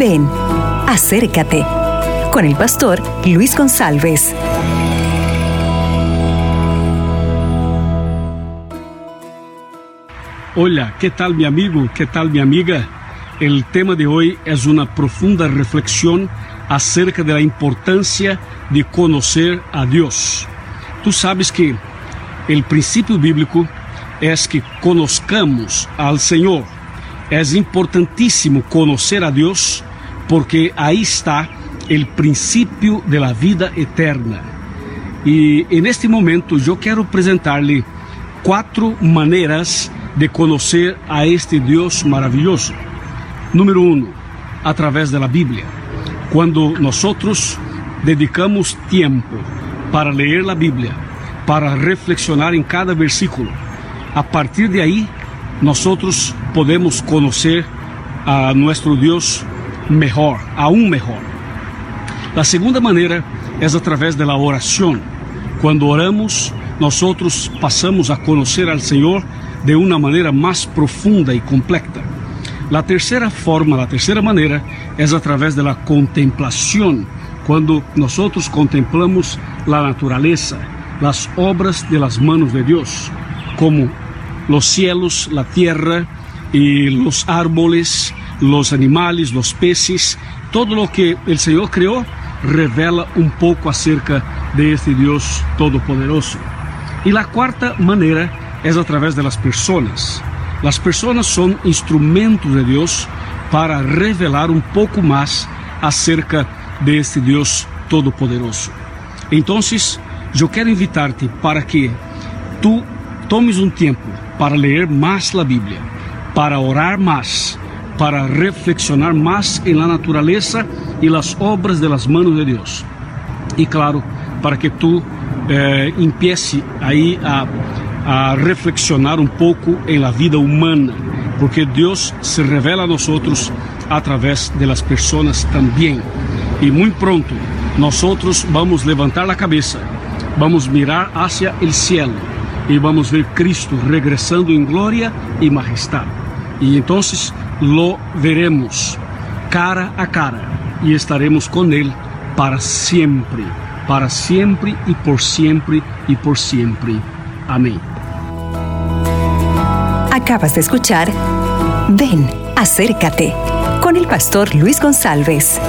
Ven, acércate con el pastor Luis González. Hola, ¿qué tal mi amigo? ¿Qué tal mi amiga? El tema de hoy es una profunda reflexión acerca de la importancia de conocer a Dios. Tú sabes que el principio bíblico es que conozcamos al Señor. Es importantísimo conocer a Dios porque ahí está el principio de la vida eterna. Y en este momento yo quiero presentarle cuatro maneras de conocer a este Dios maravilloso. Número uno, a través de la Biblia. Cuando nosotros dedicamos tiempo para leer la Biblia, para reflexionar en cada versículo, a partir de ahí nosotros podemos conocer a nuestro Dios mejor, aún mejor. La segunda manera es a través de la oración. Cuando oramos, nosotros pasamos a conocer al Señor de una manera más profunda y completa. La tercera forma, la tercera manera es a través de la contemplación, cuando contemplamos la naturaleza, las obras de las manos de Dios, como los cielos, la tierra y los árboles, los animales, los peces, todo lo que el Señor creó revela un poco acerca de este Dios todopoderoso. Y la cuarta manera es a través de las personas. Las personas son instrumentos de Dios para revelar un poco más acerca de este Dios todopoderoso. Entonces, yo quiero invitarte para que tú tomes un tiempo para leer más la Biblia, para orar más, para reflexionar más en la naturaleza y las obras de las manos de Dios. Y claro, para que tú eh, empiece ahí a, a reflexionar un poco en la vida humana, porque Dios se revela a nosotros a través de las personas también. Y muy pronto nosotros vamos levantar la cabeza, vamos mirar hacia el cielo y vamos ver Cristo regresando en gloria y majestad. Y entonces lo veremos cara a cara y estaremos con Él para siempre, para siempre y por siempre y por siempre. Amén. Acabas de escuchar Ven, acércate con el pastor Luis González.